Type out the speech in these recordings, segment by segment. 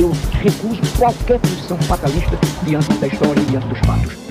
eu recuso qualquer posição fatalista diante da história e diante dos fatos.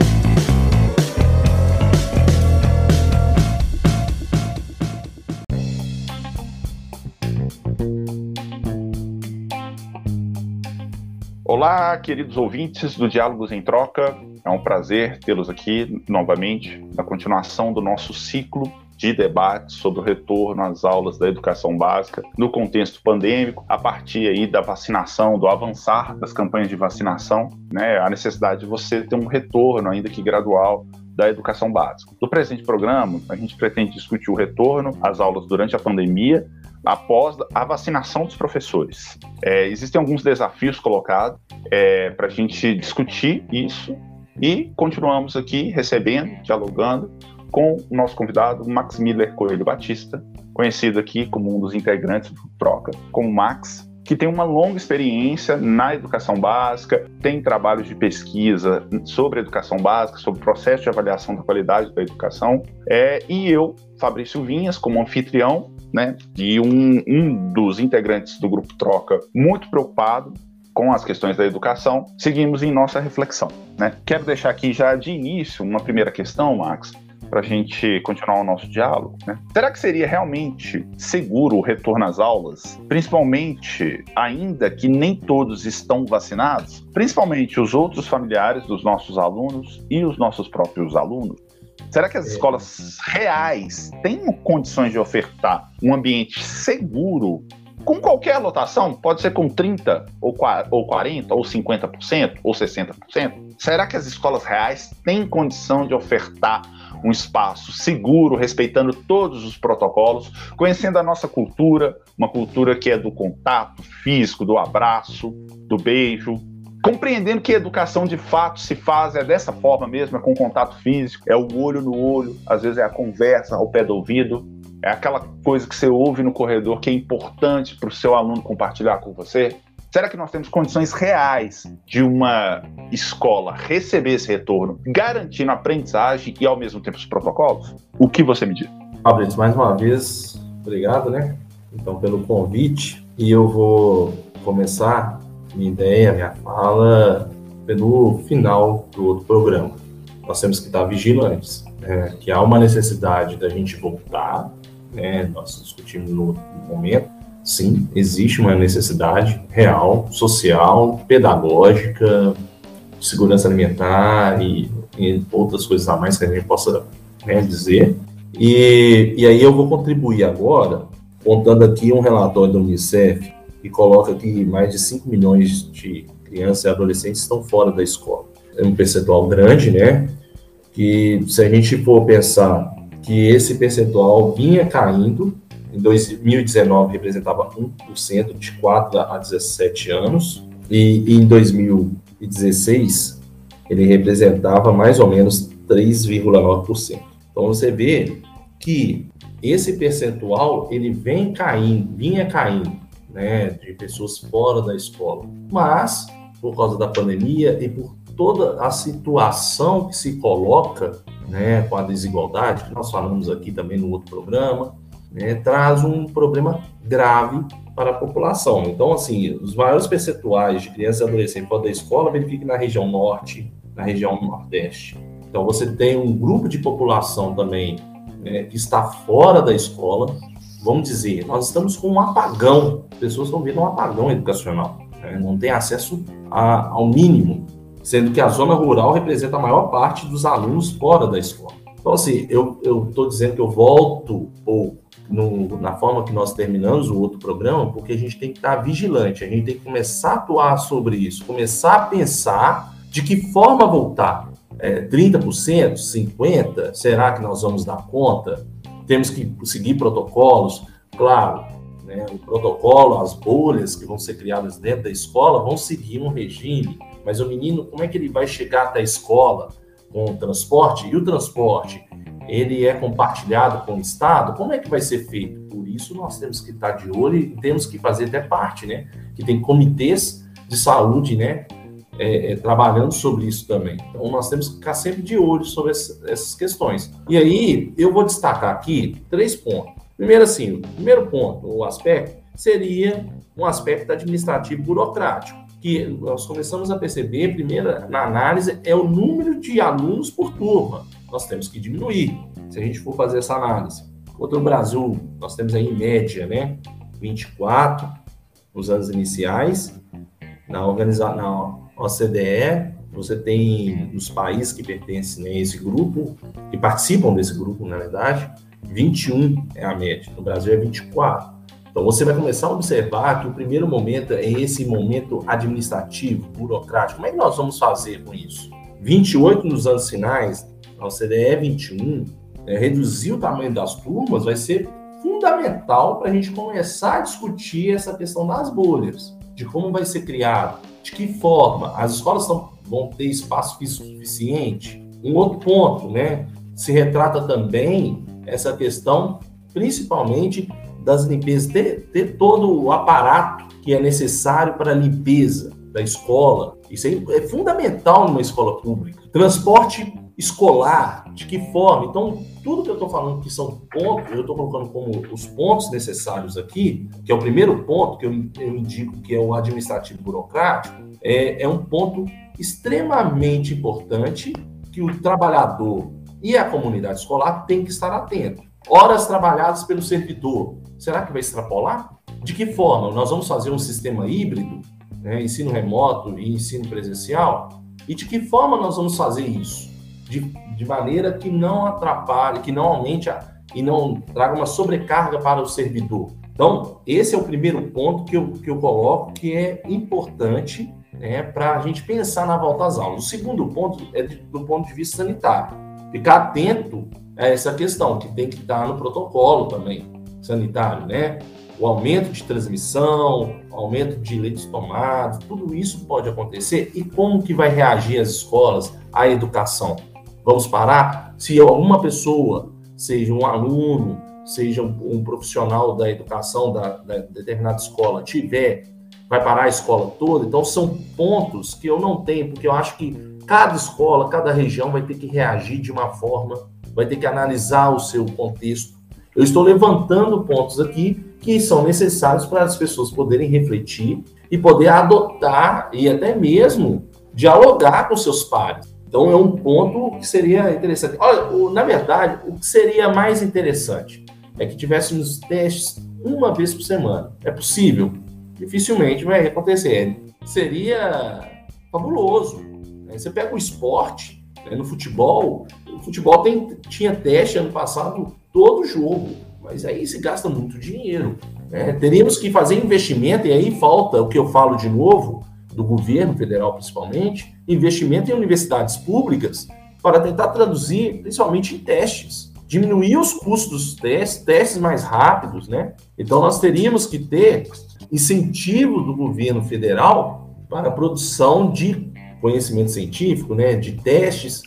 Olá, queridos ouvintes do Diálogos em Troca. É um prazer tê-los aqui novamente na continuação do nosso ciclo de debate sobre o retorno às aulas da educação básica no contexto pandêmico, a partir aí da vacinação, do avançar das campanhas de vacinação, né, a necessidade de você ter um retorno, ainda que gradual, da educação básica. No presente programa, a gente pretende discutir o retorno às aulas durante a pandemia, após a vacinação dos professores. É, existem alguns desafios colocados é, para a gente discutir isso e continuamos aqui recebendo, dialogando com o nosso convidado, Max Miller Coelho Batista, conhecido aqui como um dos integrantes do Troca, como Max, que tem uma longa experiência na educação básica, tem trabalhos de pesquisa sobre educação básica, sobre o processo de avaliação da qualidade da educação, é, e eu, Fabrício Vinhas, como anfitrião, né, e um, um dos integrantes do Grupo Troca, muito preocupado com as questões da educação, seguimos em nossa reflexão. Né? Quero deixar aqui já de início uma primeira questão, Max, para a gente continuar o nosso diálogo. Né? Será que seria realmente seguro o retorno às aulas, principalmente ainda que nem todos estão vacinados, principalmente os outros familiares dos nossos alunos e os nossos próprios alunos? Será que as é. escolas reais têm condições de ofertar um ambiente seguro com qualquer lotação? Pode ser com 30 ou 40 ou 50% ou 60%? Será que as escolas reais têm condição de ofertar um espaço seguro, respeitando todos os protocolos, conhecendo a nossa cultura, uma cultura que é do contato físico, do abraço, do beijo, compreendendo que a educação de fato se faz é dessa forma mesmo, é com contato físico, é o olho no olho, às vezes é a conversa ao pé do ouvido, é aquela coisa que você ouve no corredor que é importante para o seu aluno compartilhar com você. Será que nós temos condições reais de uma escola receber esse retorno, garantindo a aprendizagem e ao mesmo tempo os protocolos? O que você me diz? Fabrício, mais uma vez, obrigado, né? Então, pelo convite. E eu vou começar minha ideia, minha fala, pelo final do outro programa. Nós temos que estar vigilantes, né? que há uma necessidade da gente voltar, né? nós discutimos no momento, sim, existe uma necessidade real, social, pedagógica, segurança alimentar e, e outras coisas a mais que a gente possa né, dizer. E, e aí eu vou contribuir agora, contando aqui um relatório do Unicef que coloca que mais de 5 milhões de crianças e adolescentes estão fora da escola. É um percentual grande, né? Que se a gente for pensar que esse percentual vinha caindo, em 2019 representava 1% de 4 a 17 anos, e em 2016 ele representava mais ou menos 3,9%. Então você vê que esse percentual ele vem caindo, vinha caindo né, de pessoas fora da escola. Mas, por causa da pandemia e por toda a situação que se coloca né, com a desigualdade, que nós falamos aqui também no outro programa, né, traz um problema grave para a população. Então, assim, os maiores percentuais de crianças e adolescentes fora da escola verificam na região norte, na região nordeste. Então, você tem um grupo de população também né, que está fora da escola, vamos dizer, nós estamos com um apagão, as pessoas estão vendo um apagão educacional, né? não tem acesso a, ao mínimo, sendo que a zona rural representa a maior parte dos alunos fora da escola. Então, assim, eu estou dizendo que eu volto pouco no, na forma que nós terminamos o outro programa, porque a gente tem que estar vigilante, a gente tem que começar a atuar sobre isso, começar a pensar de que forma voltar. É, 30%, 50%? Será que nós vamos dar conta? temos que seguir protocolos, claro, né, o protocolo, as bolhas que vão ser criadas dentro da escola vão seguir um regime, mas o menino, como é que ele vai chegar até a escola com o transporte? E o transporte, ele é compartilhado com o Estado? Como é que vai ser feito? Por isso nós temos que estar de olho e temos que fazer até parte, né? Que tem comitês de saúde, né? é, é, trabalhando sobre isso também. Então, nós temos que ficar sempre de olho sobre essas questões. E aí, eu vou destacar aqui três pontos. Primeiro, assim, o primeiro ponto, o aspecto, seria um aspecto administrativo burocrático. que nós começamos a perceber, primeiro, na análise, é o número de alunos por turma. Nós temos que diminuir, se a gente for fazer essa análise. Outro Brasil, nós temos aí em média, né, 24 nos anos iniciais. Na, organiza na OCDE, você tem os países que pertencem a esse grupo, que participam desse grupo, na verdade, 21 é a média. No Brasil é 24. Então você vai começar a observar que o primeiro momento é esse momento administrativo, burocrático. Como é que nós vamos fazer com isso? 28 nos anos finais, a OCDE 21, é, reduzir o tamanho das turmas vai ser fundamental para a gente começar a discutir essa questão das bolhas, de como vai ser criado, de que forma as escolas vão ter espaço físico suficiente. Um outro ponto, né, se retrata também essa questão, principalmente das limpezas, ter, ter todo o aparato que é necessário para a limpeza da escola. Isso é, é fundamental numa escola pública. Transporte escolar, de que forma? Então, tudo que eu estou falando que são pontos, eu estou colocando como os pontos necessários aqui, que é o primeiro ponto que eu, eu indico que é o administrativo burocrático, é, é um ponto extremamente importante que o trabalhador e a comunidade escolar tem que estar atento. Horas trabalhadas pelo servidor, será que vai extrapolar? De que forma? Nós vamos fazer um sistema híbrido, né, ensino remoto e ensino presencial? E de que forma nós vamos fazer isso? De, de maneira que não atrapalhe, que não aumente a, e não traga uma sobrecarga para o servidor. Então, esse é o primeiro ponto que eu, que eu coloco que é importante né, para a gente pensar na volta às aulas. O segundo ponto é de, do ponto de vista sanitário. Ficar atento a essa questão, que tem que estar no protocolo também sanitário, né? O aumento de transmissão, aumento de leitos tomados, tudo isso pode acontecer. E como que vai reagir as escolas à educação? Vamos parar? Se alguma pessoa, seja um aluno, seja um, profissional da educação da, da determinada escola, tiver vai parar a escola toda. Então, são pontos que eu não tenho, porque eu acho que cada escola, cada região vai ter que reagir de uma forma, vai ter que analisar o seu contexto. Eu estou levantando pontos aqui que são necessários para as pessoas poderem refletir e poder adotar e até mesmo dialogar com seus pares. Então, é um ponto que seria interessante. Olha, na verdade, o que seria mais interessante é que tivéssemos testes uma vez por semana. É possível? dificilmente vai acontecer. Seria fabuloso. Né? Você pega o esporte, né? no futebol, o futebol tem, tinha teste ano passado todo jogo, mas aí se gasta muito dinheiro. Né? Teríamos que fazer investimento, e aí falta o que eu falo de novo, do governo federal principalmente, investimento em universidades públicas para tentar traduzir, principalmente em testes, diminuir os custos dos testes, testes mais rápidos, né? Então nós teríamos que ter incentivo do governo federal para a produção de conhecimento científico, né, de testes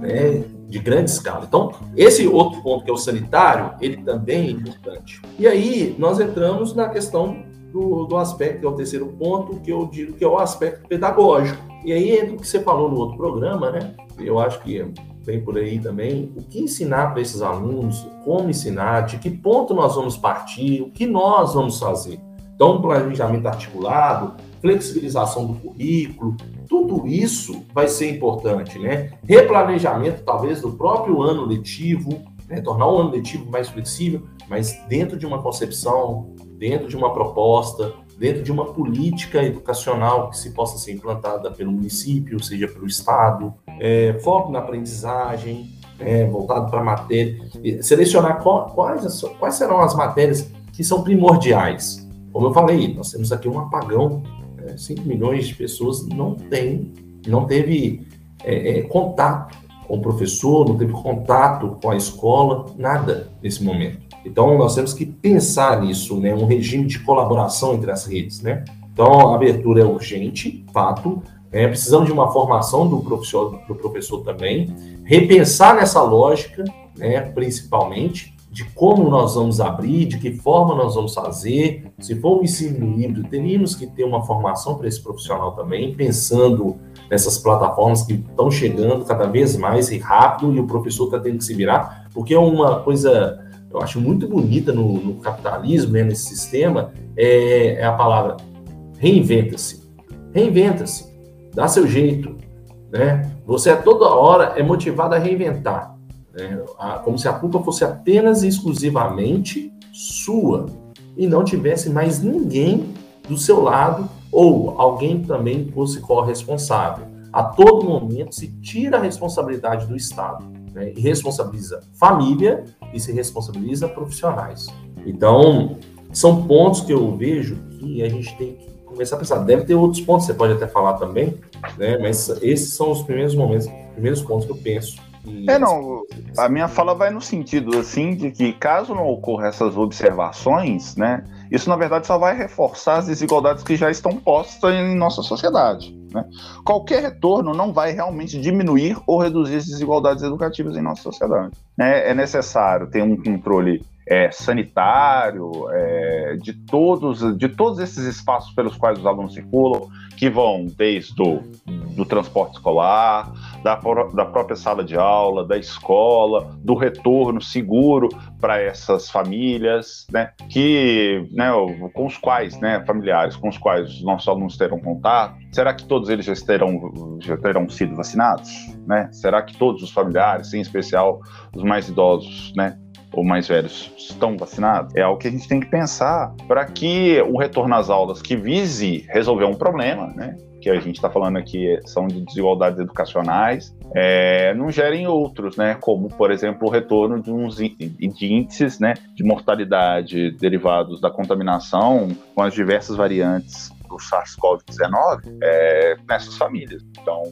né, de grande escala. Então, esse outro ponto que é o sanitário, ele também é importante. E aí nós entramos na questão do, do aspecto, que é o terceiro ponto, que eu digo que é o aspecto pedagógico. E aí entra o que você falou no outro programa, né? Eu acho que vem por aí também, o que ensinar para esses alunos, como ensinar, de que ponto nós vamos partir, o que nós vamos fazer. Então, planejamento articulado, flexibilização do currículo, tudo isso vai ser importante, né? Replanejamento, talvez, do próprio ano letivo, né? tornar o ano letivo mais flexível, mas dentro de uma concepção, dentro de uma proposta, dentro de uma política educacional que se possa ser implantada pelo município, seja pelo Estado, é, foco na aprendizagem, é, voltado para a matéria, selecionar quais, quais serão as matérias que são primordiais, como eu falei, nós temos aqui um apagão. Né? 5 milhões de pessoas não tem, não teve é, é, contato com o professor, não teve contato com a escola, nada nesse momento. Então, nós temos que pensar nisso, né? Um regime de colaboração entre as redes, né? Então, a abertura é urgente, fato. É, precisamos de uma formação do professor, do professor também, repensar nessa lógica, né, principalmente, de como nós vamos abrir, de que forma nós vamos fazer. Se for um ensino híbrido, teríamos que ter uma formação para esse profissional também, pensando nessas plataformas que estão chegando cada vez mais e rápido e o professor está tendo que se virar, porque é uma coisa, eu acho muito bonita no, no capitalismo, né, nesse sistema, é, é a palavra reinventa-se. reinventa-se, dá seu jeito, né? Você a toda hora é motivado a reinventar, né? como se a culpa fosse apenas e exclusivamente sua e não tivesse mais ninguém do seu lado ou alguém também fosse corresponsável. A todo momento se tira a responsabilidade do Estado né? e responsabiliza família e se responsabiliza profissionais. Então, são pontos que eu vejo que a gente tem que começar a pensar. Deve ter outros pontos, você pode até falar também, né? mas esses são os primeiros momentos, primeiros pontos que eu penso é, não. A minha fala vai no sentido, assim, de que caso não ocorra essas observações, né, isso na verdade só vai reforçar as desigualdades que já estão postas em nossa sociedade. Né? Qualquer retorno não vai realmente diminuir ou reduzir as desigualdades educativas em nossa sociedade. É, é necessário ter um controle é, sanitário, é, de, todos, de todos esses espaços pelos quais os alunos circulam, que vão desde o do transporte escolar, da, da própria sala de aula, da escola, do retorno seguro para essas famílias, né, que, né, com os quais, né, familiares com os quais os nossos alunos terão contato. Será que todos eles já terão, já terão sido vacinados? Né? Será que todos os familiares, em especial os mais idosos, né, ou mais velhos estão vacinados? É algo que a gente tem que pensar para que o retorno às aulas que vise resolver um problema, né? que a gente está falando aqui são de desigualdades educacionais, é, não gerem outros, né? Como, por exemplo, o retorno de uns de índices né, de mortalidade derivados da contaminação com as diversas variantes do SARS-CoV-19 é, nessas famílias. Então,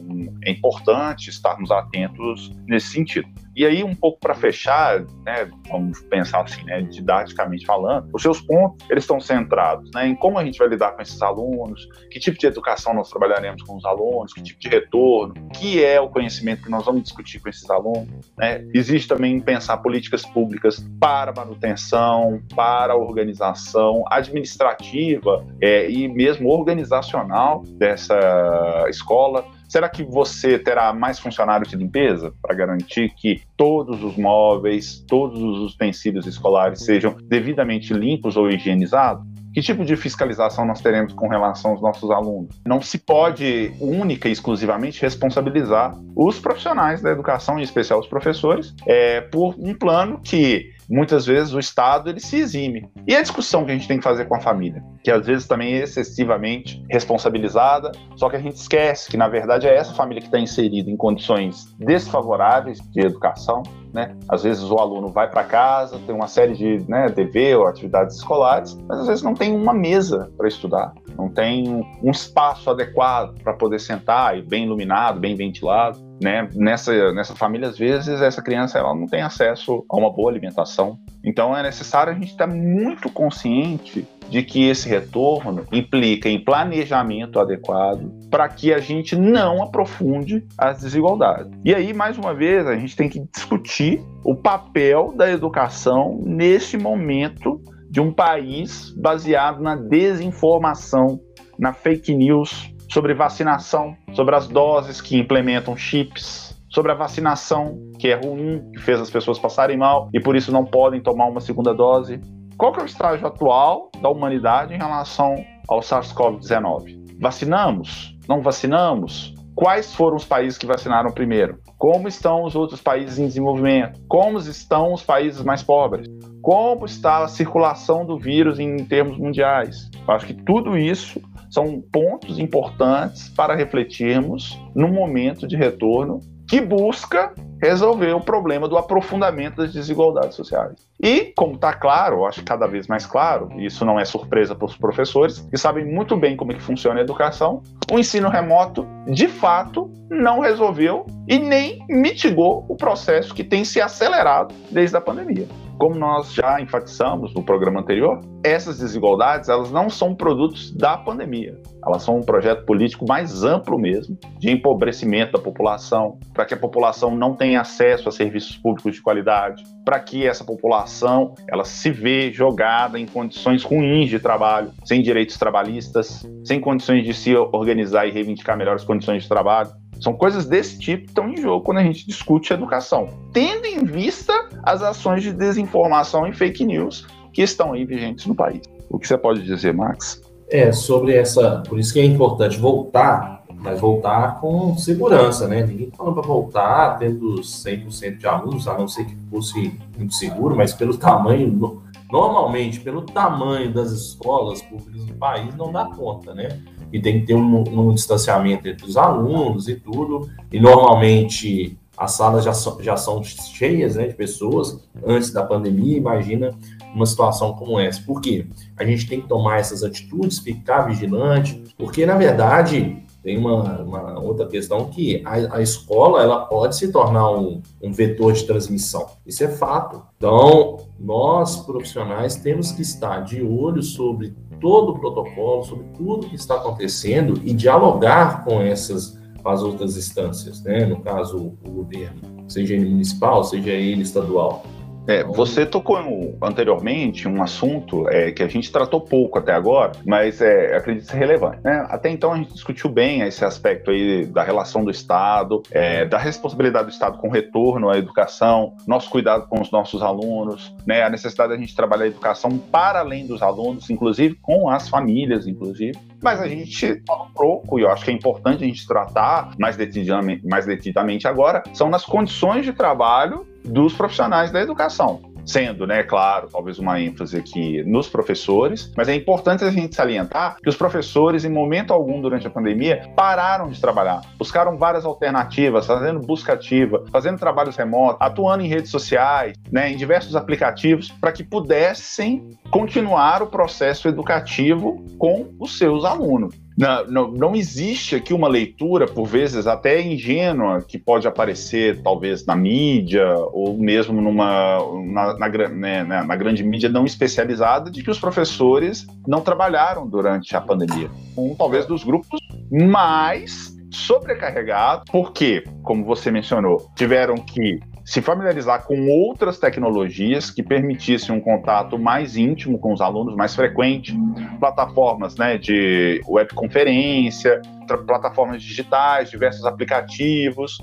é importante estarmos atentos nesse sentido. E aí, um pouco para fechar, né, vamos pensar assim, né, didaticamente falando, os seus pontos eles estão centrados né, em como a gente vai lidar com esses alunos, que tipo de educação nós trabalharemos com os alunos, que tipo de retorno, que é o conhecimento que nós vamos discutir com esses alunos. Né? Existe também pensar políticas públicas para manutenção, para organização administrativa é, e mesmo organizacional dessa escola Será que você terá mais funcionários de limpeza para garantir que todos os móveis, todos os utensílios escolares sejam devidamente limpos ou higienizados? Que tipo de fiscalização nós teremos com relação aos nossos alunos? Não se pode única e exclusivamente responsabilizar os profissionais da educação, em especial os professores, é, por um plano que muitas vezes o Estado ele se exime. E a discussão que a gente tem que fazer com a família, que às vezes também é excessivamente responsabilizada, só que a gente esquece que na verdade é essa família que está inserida em condições desfavoráveis de educação, né? Às vezes o aluno vai para casa, tem uma série de né, dever ou atividades escolares, mas às vezes não tem uma mesa para estudar, não tem um espaço adequado para poder sentar e bem iluminado, bem ventilado né? Nessa, nessa família, às vezes, essa criança ela não tem acesso a uma boa alimentação. Então, é necessário a gente estar muito consciente de que esse retorno implica em planejamento adequado para que a gente não aprofunde as desigualdades. E aí, mais uma vez, a gente tem que discutir o papel da educação nesse momento de um país baseado na desinformação, na fake news, sobre vacinação, sobre as doses que implementam chips, sobre a vacinação, que é ruim, que fez as pessoas passarem mal e por isso não podem tomar uma segunda dose. Qual é o estágio atual da humanidade em relação ao SARS-CoV-19? Vacinamos? Não vacinamos? Quais foram os países que vacinaram primeiro? Como estão os outros países em desenvolvimento? Como estão os países mais pobres? Como está a circulação do vírus em termos mundiais? Eu acho que tudo isso são pontos importantes para refletirmos no momento de retorno que busca resolver o problema do aprofundamento das desigualdades sociais. E, como está claro, acho cada vez mais claro, e isso não é surpresa para os professores, que sabem muito bem como é que funciona a educação, o ensino remoto, de fato, não resolveu e nem mitigou o processo que tem se acelerado desde a pandemia. Como nós já enfatizamos no programa anterior, essas desigualdades elas não são produtos da pandemia. Elas são um projeto político mais amplo mesmo, de empobrecimento da população, para que a população não tenha acesso a serviços públicos de qualidade, para que essa população ela se vê jogada em condições ruins de trabalho, sem direitos trabalhistas, sem condições de se organizar e reivindicar melhores condições de trabalho. São coisas desse tipo que estão em jogo quando a gente discute educação, tendo em vista as ações de desinformação e fake news que estão aí vigentes no país. O que você pode dizer, Max? É, sobre essa. Por isso que é importante voltar, mas voltar com segurança, né? Ninguém falando para voltar tendo 100% de alunos, a não ser que fosse muito seguro, mas pelo tamanho, normalmente, pelo tamanho das escolas públicas do país, não dá conta, né? E tem que ter um, um distanciamento entre os alunos e tudo, e normalmente as salas já são, já são cheias né, de pessoas antes da pandemia, imagina uma situação como essa. Por quê? A gente tem que tomar essas atitudes, ficar vigilante, porque, na verdade, tem uma, uma outra questão que a, a, escola ela pode se tornar um, um vetor de transmissão. Isso é fato. Então, nós, profissionais, temos que estar de olho sobre todo o protocolo, sobre tudo que está acontecendo e dialogar com essas as outras instâncias, né? no caso, o governo, seja ele municipal, seja ele estadual. É, você tocou anteriormente um assunto é, que a gente tratou pouco até agora, mas é, acredito ser relevante. Né? Até então a gente discutiu bem esse aspecto aí da relação do Estado, é, da responsabilidade do Estado com o retorno à educação, nosso cuidado com os nossos alunos, né? a necessidade da gente trabalhar a educação para além dos alunos, inclusive com as famílias, inclusive. Mas a gente fala um pouco, e eu acho que é importante a gente tratar mais detidamente, mais detidamente agora, são nas condições de trabalho dos profissionais da educação sendo, né, claro, talvez uma ênfase aqui nos professores, mas é importante a gente salientar que os professores, em momento algum durante a pandemia, pararam de trabalhar, buscaram várias alternativas, fazendo busca ativa, fazendo trabalhos remotos, atuando em redes sociais, né, em diversos aplicativos, para que pudessem continuar o processo educativo com os seus alunos. Não, não, existe aqui uma leitura, por vezes até ingênua, que pode aparecer talvez na mídia ou mesmo numa na, na, né, na, grande mídia não especializada, de que os professores não trabalharam durante a pandemia. Um talvez dos grupos mais sobrecarregados, porque, como você mencionou, tiveram que se familiarizar com outras tecnologias que permitissem um contato mais íntimo com os alunos, mais frequente, plataformas né, de webconferência, plataformas digitais, diversos aplicativos,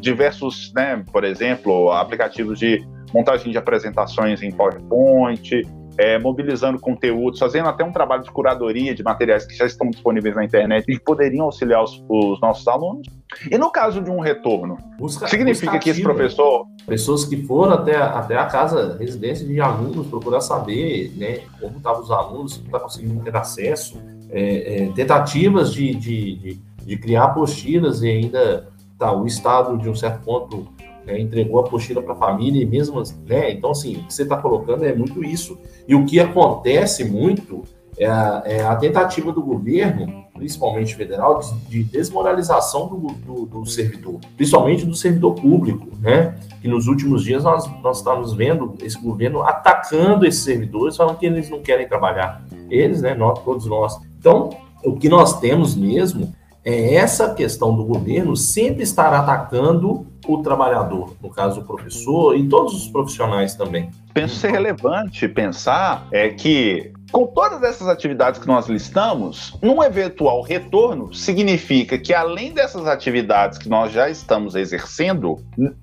diversos, né, por exemplo, aplicativos de montagem de apresentações em PowerPoint, é, mobilizando conteúdos, fazendo até um trabalho de curadoria de materiais que já estão disponíveis na internet e poderiam auxiliar os, os nossos alunos. E no caso de um retorno, busca, significa busca que esse professor. Pessoas que foram até, até a casa, residência de alunos, procurar saber né, como estavam os alunos, como está conseguindo ter acesso, é, é, tentativas de, de, de, de criar apostilas e ainda tá, o Estado, de um certo ponto, né, entregou a apostila para a família e mesmo, né? Então, assim, o que você está colocando é muito isso. E o que acontece muito é a, é a tentativa do governo, principalmente federal, de, de desmoralização do, do, do, servidor, principalmente do servidor público, né? Que nos últimos dias nós, nós estamos vendo esse governo atacando esses servidores, falando que eles não querem trabalhar. Eles, né? Nós, todos nós. Então, o que nós temos mesmo é essa questão do governo sempre estar atacando o trabalhador, no caso o professor e todos os profissionais também. Penso ser relevante pensar é que com todas essas atividades que nós listamos, num eventual retorno, significa que além dessas atividades que nós já estamos exercendo,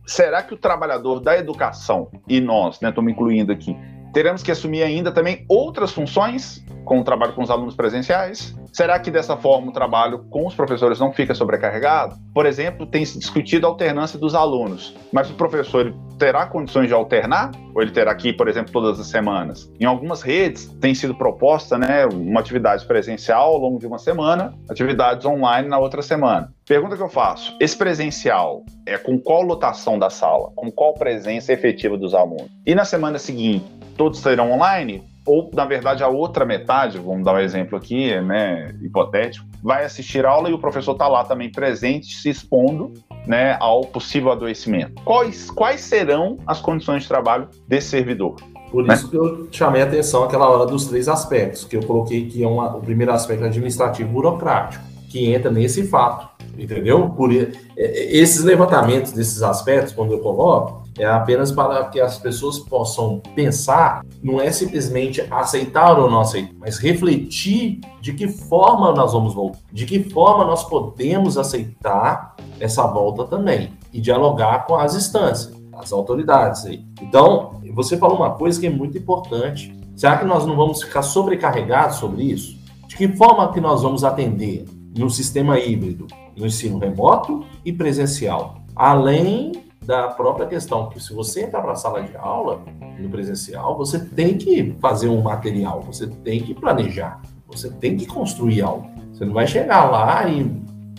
será que o trabalhador da educação e nós, né, estou me incluindo aqui, teremos que assumir ainda também outras funções com o trabalho com os alunos presenciais? Será que dessa forma o trabalho com os professores não fica sobrecarregado? Por exemplo, tem se discutido a alternância dos alunos, mas o professor terá condições de alternar? Ou ele terá que por exemplo, todas as semanas? Em algumas redes tem sido proposta né, uma atividade presencial ao longo de uma semana, atividades online na outra semana. Pergunta que eu faço: esse presencial é com qual lotação da sala? Com qual presença efetiva dos alunos? E na semana seguinte, todos serão online? Ou na verdade a outra metade, vamos dar um exemplo aqui, né, hipotético, vai assistir aula e o professor está lá também presente, se expondo, né, ao possível adoecimento. Quais, quais serão as condições de trabalho desse servidor? Por né? isso que eu chamei a atenção aquela hora dos três aspectos, que eu coloquei que é uma, o primeiro aspecto administrativo burocrático, que entra nesse fato, entendeu? Por esses levantamentos desses aspectos, quando eu coloco, é apenas para que as pessoas possam pensar, não é simplesmente aceitar ou não aceitar, mas refletir de que forma nós vamos voltar, de que forma nós podemos aceitar essa volta também e dialogar com as instâncias, as autoridades aí. Então, você falou uma coisa que é muito importante. Será que nós não vamos ficar sobrecarregados sobre isso? De que forma que nós vamos atender no sistema híbrido, no ensino remoto e presencial? Além da própria questão que se você entrar para a sala de aula no presencial, você tem que fazer um material, você tem que planejar, você tem que construir algo. Você não vai chegar lá e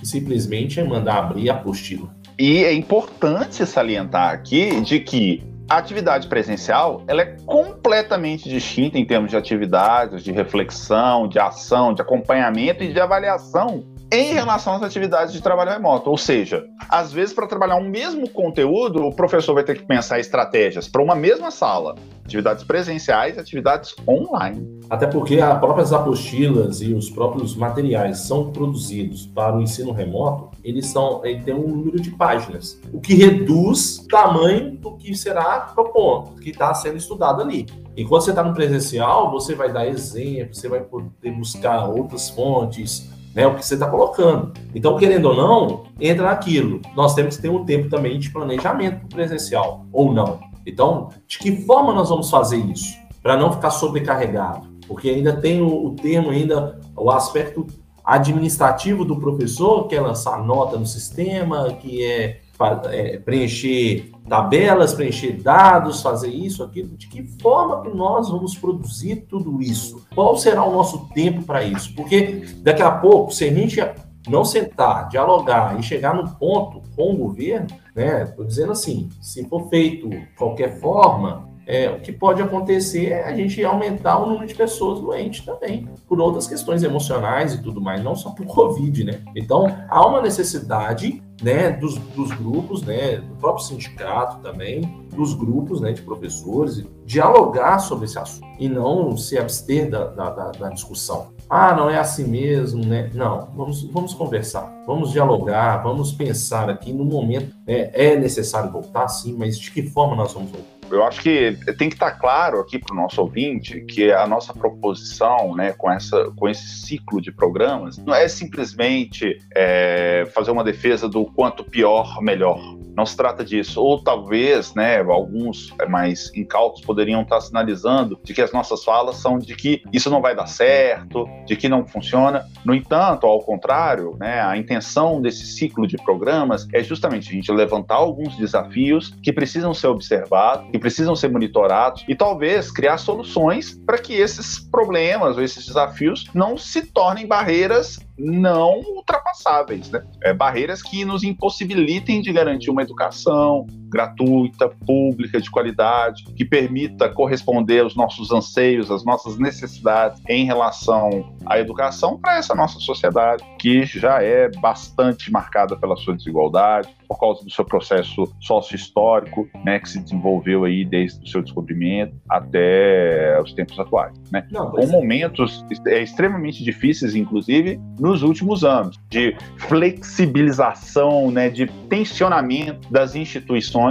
simplesmente mandar abrir a apostila. E é importante salientar aqui de que a atividade presencial ela é completamente distinta em termos de atividades, de reflexão, de ação, de acompanhamento e de avaliação em relação às atividades de trabalho remoto. Ou seja, às vezes, para trabalhar um mesmo conteúdo, o professor vai ter que pensar estratégias para uma mesma sala, atividades presenciais e atividades online. Até porque as próprias apostilas e os próprios materiais são produzidos para o ensino remoto, eles são, ele tem um número de páginas, o que reduz o tamanho do que será proposto, que está sendo estudado ali. Enquanto você está no presencial, você vai dar exemplos, você vai poder buscar outras fontes, né, o que você está colocando. Então, querendo ou não, entra naquilo. Nós temos que ter um tempo também de planejamento presencial, ou não. Então, de que forma nós vamos fazer isso? Para não ficar sobrecarregado. Porque ainda tem o, o termo, ainda o aspecto administrativo do professor, que é lançar nota no sistema, que é, é preencher tabelas, preencher dados, fazer isso, aquilo. De que forma que nós vamos produzir tudo isso? Qual será o nosso tempo para isso? Porque daqui a pouco, se a gente não sentar, dialogar e chegar no ponto com o governo, né? Estou dizendo assim, se for feito qualquer forma, é, o que pode acontecer é a gente aumentar o número de pessoas doentes também, por outras questões emocionais e tudo mais, não só por Covid, né? Então, há uma necessidade né, dos, dos grupos, né, do próprio sindicato também, dos grupos né, de professores, dialogar sobre esse assunto e não se abster da, da, da, da discussão. Ah, não é assim mesmo, né? Não, vamos, vamos conversar, vamos dialogar, vamos pensar aqui no momento. Né, é necessário voltar, sim, mas de que forma nós vamos voltar? Eu acho que tem que estar claro aqui para o nosso ouvinte que a nossa proposição, né, com, essa, com esse ciclo de programas, não é simplesmente é, fazer uma defesa do quanto pior, melhor. Não se trata disso. Ou talvez, né, alguns mais incautos poderiam estar sinalizando de que as nossas falas são de que isso não vai dar certo, de que não funciona. No entanto, ao contrário, né, a intenção desse ciclo de programas é justamente a gente levantar alguns desafios que precisam ser observados, que precisam ser monitorados e talvez criar soluções para que esses problemas ou esses desafios não se tornem barreiras não ultrapassáveis, né? É, barreiras que nos impossibilitem de garantir uma educação gratuita, pública, de qualidade, que permita corresponder aos nossos anseios, às nossas necessidades em relação à educação para essa nossa sociedade, que já é bastante marcada pela sua desigualdade, por causa do seu processo sócio-histórico, né, que se desenvolveu aí desde o seu descobrimento até os tempos atuais, né? Não, Com é. momentos é, extremamente difíceis, inclusive, nos últimos anos, de flexibilização, né, de tensionamento das instituições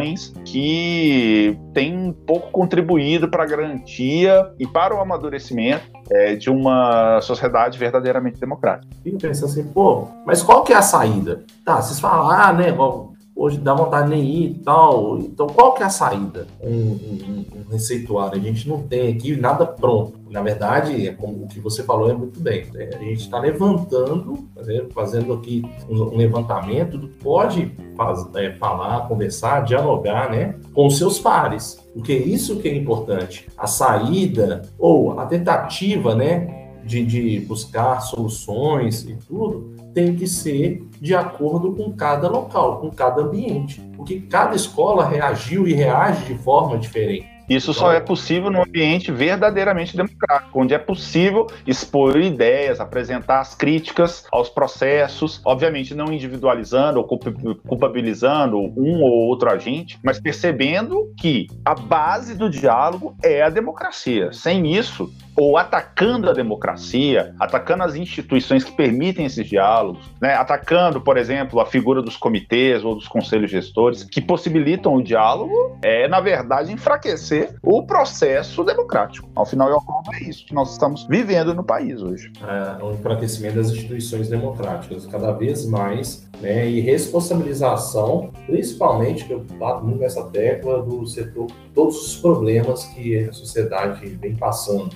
que tem pouco contribuído para a garantia e para o amadurecimento é, de uma sociedade verdadeiramente democrática. Fico pensando assim, pô, mas qual que é a saída? Tá, vocês falam, ah, né, hoje dá vontade nem ir e tal. Então, qual que é a saída? Um, um, um, receituário. A gente não tem aqui nada pronto. Na verdade, é como o que você falou é muito bem. Né? A gente está levantando, tá fazendo aqui um, levantamento pode é, falar, conversar, dialogar né, com seus pares. Porque isso que é importante. A saída ou a tentativa né, de, de buscar soluções e tudo, tem que ser de acordo com cada local, com cada ambiente. Porque cada escola reagiu e reage de forma diferente. Isso só é possível num ambiente verdadeiramente democrático, onde é possível expor ideias, apresentar as críticas aos processos, obviamente não individualizando ou culpabilizando um ou outro agente, mas percebendo que a base do diálogo é a democracia. Sem isso, ou atacando a democracia, atacando as instituições que permitem esses diálogos, né? atacando, por exemplo, a figura dos comitês ou dos conselhos gestores que possibilitam o diálogo, é, na verdade, enfraquecer o processo democrático. Ao final e ao cabo, é isso que nós estamos vivendo no país hoje. É, o enfraquecimento das instituições democráticas, cada vez mais, né? e responsabilização, principalmente, que eu bato muito nessa tecla do setor, todos os problemas que a sociedade vem passando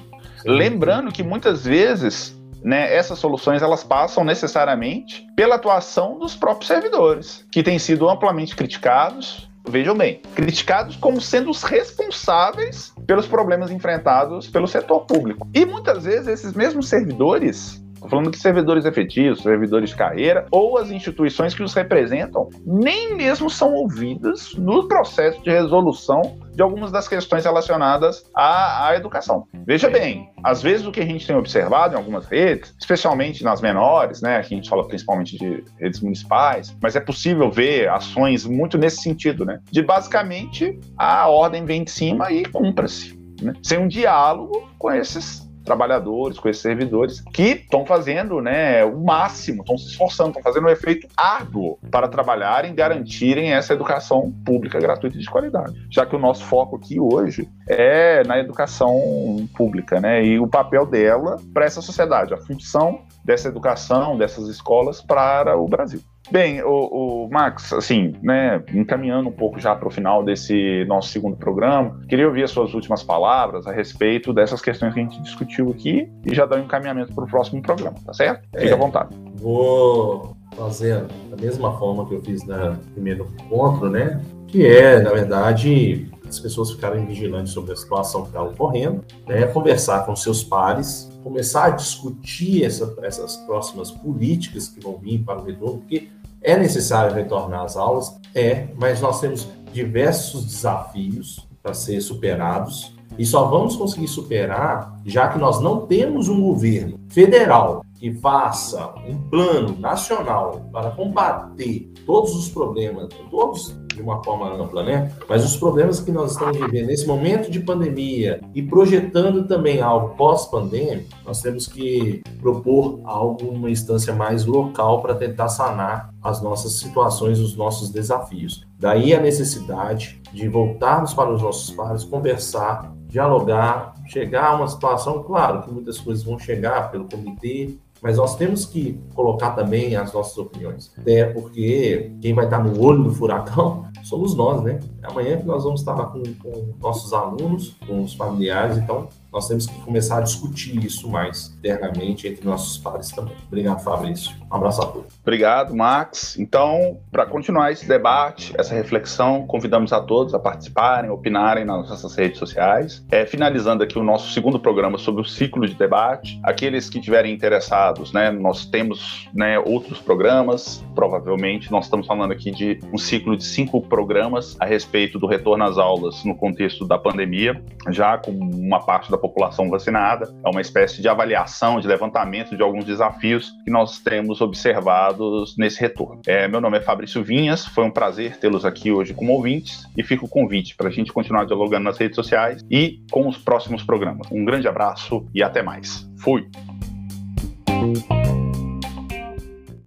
Lembrando que muitas vezes né, essas soluções elas passam necessariamente pela atuação dos próprios servidores, que têm sido amplamente criticados, vejam bem, criticados como sendo os responsáveis pelos problemas enfrentados pelo setor público. E muitas vezes esses mesmos servidores Estou falando de servidores efetivos, servidores de carreira, ou as instituições que os representam, nem mesmo são ouvidas no processo de resolução de algumas das questões relacionadas à, à, educação. Veja bem, às vezes o que a gente tem observado em algumas redes, especialmente nas menores, né, aqui a gente fala principalmente de redes municipais, mas é possível ver ações muito nesse sentido, né, de basicamente a ordem vem de cima e cumpra-se. Né, sem um diálogo com esses trabalhadores, com esses servidores, que estão fazendo né, o máximo, estão se esforçando, estão fazendo um efeito árduo para trabalharem garantirem essa educação pública gratuita e de qualidade. Já que o nosso foco aqui hoje é na educação pública, né? E o papel dela para essa sociedade, a função dessa educação, dessas escolas para o Brasil. Bem, o, o, Max, assim, né, encaminhando um pouco já para o final desse nosso segundo programa, queria ouvir as suas últimas palavras a respeito dessas questões que a gente discutiu aqui e já dar um encaminhamento para o próximo programa, tá certo? Fique é, à vontade. Vou fazer da mesma forma que eu fiz no primeiro encontro, né? Que é, na verdade, as pessoas ficarem vigilantes sobre a situação que está ocorrendo, né? conversar com seus pares, começar a discutir essa, essas próximas políticas que vão vir para o retorno, porque é necessário retornar às aulas? É, mas nós temos diversos desafios para ser superados e só vamos conseguir superar já que nós não temos um governo federal que faça um plano nacional para combater todos os problemas, todos de uma forma ampla, né? Mas os problemas que nós estamos vivendo nesse momento de pandemia e projetando também algo pós-pandêmico, nós temos que propor algo uma instância mais local para tentar sanar as nossas situações, os nossos desafios. Daí a necessidade de voltarmos para os nossos pares, conversar, dialogar, chegar a uma situação, claro que muitas coisas vão chegar pelo comitê, mas nós temos que colocar também as nossas opiniões. Até porque quem vai estar no olho do furacão somos nós, né? Amanhã que nós vamos estar com, com nossos alunos, com os familiares, então nós temos que começar a discutir isso mais internamente entre nossos pares também. Obrigado, Fabrício. Um abraço a todos. Obrigado, Max. Então, para continuar esse debate, essa reflexão, convidamos a todos a participarem, opinarem nas nossas redes sociais. É, finalizando aqui o nosso segundo programa sobre o ciclo de debate. Aqueles que estiverem interessados, né, nós temos né, outros programas, provavelmente. Nós estamos falando aqui de um ciclo de cinco programas a respeito do retorno às aulas no contexto da pandemia, já com uma parte da população vacinada. É uma espécie de avaliação, de levantamento de alguns desafios que nós temos observados nesse retorno. É, meu nome é Fabrício Vinhas, foi um prazer tê-los aqui hoje como ouvintes e fica o convite para a gente continuar dialogando nas redes sociais e com os próximos programas. Um grande abraço e até mais. Fui!